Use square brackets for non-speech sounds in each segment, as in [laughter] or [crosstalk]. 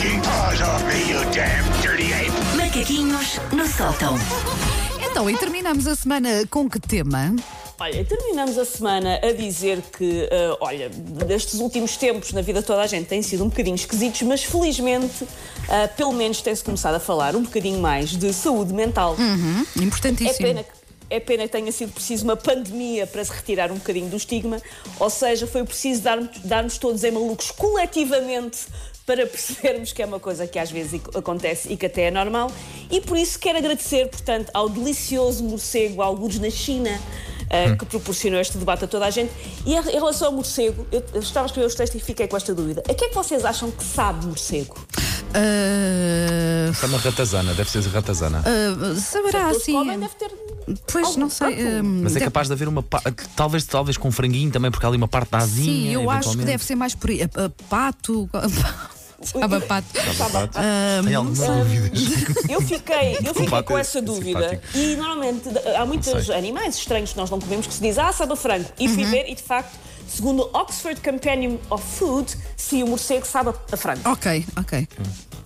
taking paws off me, you damn dirty ape! Macaquinhos no sótão. Então, e terminamos a semana com que tema? Olha, terminamos a semana a dizer que, ah, olha, destes últimos tempos na vida de toda a gente têm sido um bocadinho esquisitos, mas felizmente, ah, pelo menos tem-se começado a falar um bocadinho mais de saúde mental. É Importantíssimo. pena que. É pena que tenha sido preciso uma pandemia para se retirar um bocadinho do estigma, ou seja, foi preciso dar- dar-nos todos em malucos coletivamente para [laughs] percebermos que é uma coisa que às vezes acontece e que até é normal. E por isso quero agradecer, portanto, ao delicioso morcego, alguns na China, eh, que proporcionou este debate a toda a gente. E em relação ao morcego, eu, eu estava a escrever os textos e fiquei com esta dúvida. A que é que vocês acham que sabe morcego? Ah, É uma ratazana, deve ser ratazana. ah, saberá assim. comem, deve ter Pois não sei. ah, Mas é deve- capaz de haver uma parte. Talvez, talvez com franguinho também, porque há ali uma parte da asinha. Sim, eu acho que eventualmente. deve ser mais por aí. A- a pato. [laughs] Sabe a pato? Tem algumas dúvidas. [laughs] Eu fiquei, eu fiquei com é essa dúvida. simpático. E normalmente há muitos sei. animais estranhos que nós não comemos que se diz, ah, sabe a frango. E Uhum. fui ver e de facto, segundo o Oxford Companion of Food, se o morcego sabe a frango. ok, ok.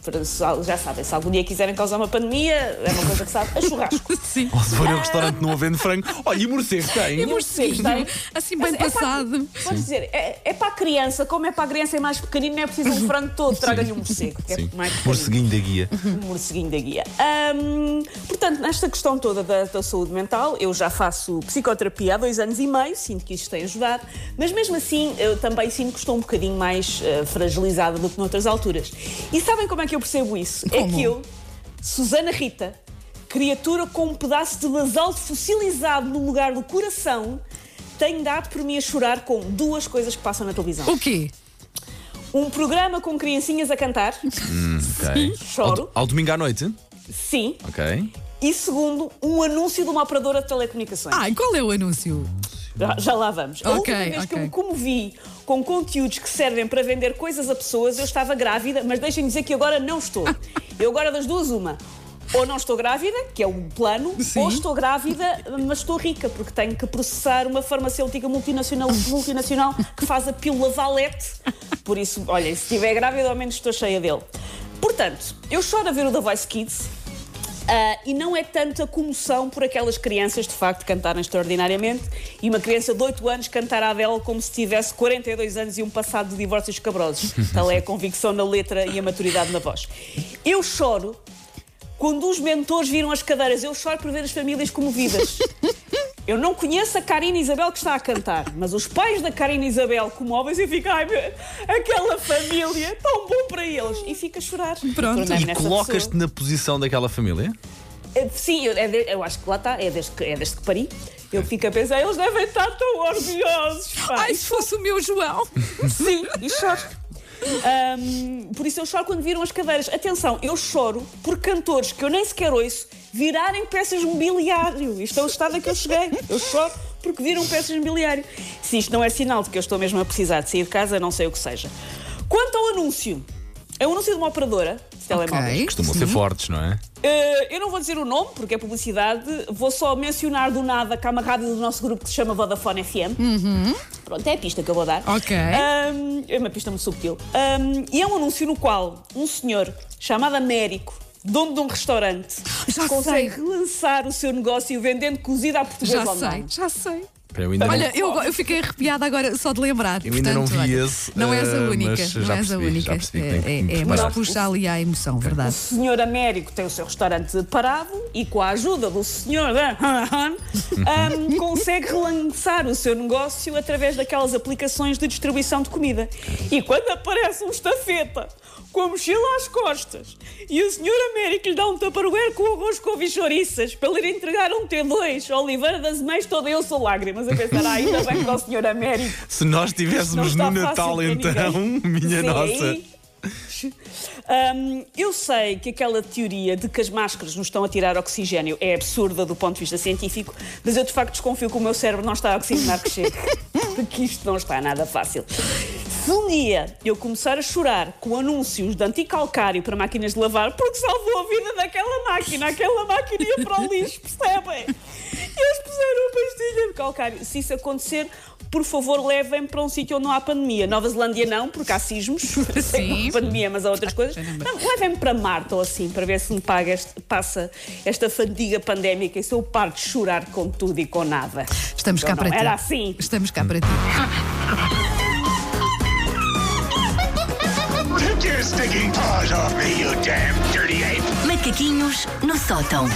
Para- Já sabem, se algum dia quiserem causar uma pandemia, é uma coisa que sabe, a churrasco. [laughs] Sim. Ou se for ao restaurante não havendo frango. Olha, e morcego tem? E morcegos têm. Assim bem Mas é passado. Para, podes dizer, é, é para a criança, como é para a criança é mais pequenino, não é preciso um [laughs] frango todo, traga-lhe um morcego. que Sim. É mais pequenino. Morceguinho da guia. um [laughs] morceguinho da guia. Portanto, nesta questão toda da, da saúde mental, eu já faço psicoterapia há dois anos e meio, sinto que isto tem ajudado, mas mesmo assim eu também sinto que estou um bocadinho mais eh, fragilizada do que noutras alturas. E sabem como é que eu percebo isso? É Como? que eu, Susana Rita, criatura com um pedaço de basalto fossilizado no lugar do coração, tenho dado por mim a chorar com duas coisas que passam na televisão. O quê? Um programa com criancinhas a cantar, Ok. choro, Ao, ao domingo à noite? sim, Ok. E segundo, um anúncio de uma operadora de telecomunicações. Ai, qual é o anúncio? Já, já lá vamos. A Ok, última vez que eu me comovi com conteúdos que servem para vender coisas a pessoas, eu estava grávida, mas deixem-me dizer que agora não estou. [laughs] Eu agora das duas, uma. Ou não estou grávida, que é o plano, Sim. ou estou grávida, mas estou rica, porque tenho que processar uma farmacêutica multinacional, multinacional que faz a pílula Valete. Por isso, olha, se estiver grávida, ao menos estou cheia dele. Portanto, eu choro a ver o The Voice Kids, ah, e não é tanto a comoção por aquelas crianças de facto cantarem extraordinariamente e uma criança de 8 anos cantar a Adele como se tivesse 42 anos e um passado de divórcios escabrosos. [laughs] Tal é a convicção na letra e a maturidade na voz. Eu choro quando os mentores viram as cadeiras. Eu choro por ver as famílias comovidas. [laughs] Eu não conheço a Karina Isabel que está a cantar, mas os pais da Karina Isabel comovem-se e ficam, ai, aquela família, tão bom para eles. E fica a chorar. Pronto. E colocas-te pessoa. na posição daquela família? É, Sim, eu, é de- eu acho que lá está, é desde que, é desde que pari. Eu fico a pensar, eles devem estar tão orgulhosos. pá. Ai, se fosse o meu João. [laughs] Sim, e choro. Ahm, por isso eu choro quando viram as cadeiras. Atenção, eu choro por cantores que eu nem sequer ouço virarem peças de mobiliário. Isto é o estado a que eu cheguei. Eu choro porque viram peças de mobiliário. Se isto não é sinal de que eu estou mesmo a precisar de sair de casa, não sei o que seja. Quanto ao anúncio, é um anúncio de uma operadora de telemóveis. Ok. Costumam ser fortes, não é? Uh, eu não vou dizer o nome, porque é publicidade, vou só mencionar do nada que há uma rádio do nosso grupo que se chama Vodafone FM. Pronto, é a pista que eu vou dar. Ok. Um, é uma pista muito subtil. Um, e é um anúncio no qual um senhor chamado Américo, dono de um restaurante, Já consegue sei. relançar o seu negócio vendendo cozida à portuguesa Já online. sei, já sei. Eu ainda Olha, não, eu, eu fiquei arrepiada agora só de lembrar. eu ainda não Portanto, vi olha, esse. Não és a eh, única. mas Não és a única. É, me é, mas puxa ali à emoção, O verdade? senhor Américo tem o seu restaurante parado e, com a ajuda do senhor [laughs] um, consegue relançar o seu negócio através daquelas aplicações de distribuição de comida. E quando aparece um estafeta com a mochila às costas e o senhor Américo lhe dá um tupperware com arroz com chouriças para ir entregar um T2, Oliveira das Mães, toda eu sou lágrimas a pensar, ah, ainda bem para o senhor Américo. [laughs] Se nós estivéssemos no Natal, então, minha Sim, nossa. Hum, eu sei que aquela teoria de que as máscaras nos estão a tirar oxigênio é absurda do ponto de vista científico, mas eu de facto desconfio que o meu cérebro não está a oxigenar que chega. [laughs] Porque isto não está nada fácil. Se um dia eu começar a chorar com anúncios de anticalcário para máquinas de lavar, porque salvou a vida daquela máquina, aquela máquina ia para o lixo, percebem? E eles puseram a pastilha de calcário. Se isso acontecer, por favor, levem para um sítio onde não há pandemia. Nova Zelândia não, porque há sismos. [laughs] Sim. pandemia, mas há outras coisas. Não, levem-me para Marte ou assim, para ver se me paga este- passa esta fadiga pandémica e se eu paro de chorar com tudo e com nada. Estamos cá Não, para ti. Era assim. Estamos cá para ti. Take your stinking paws off me, you damn dirty ape! Macaquinhos no sótão.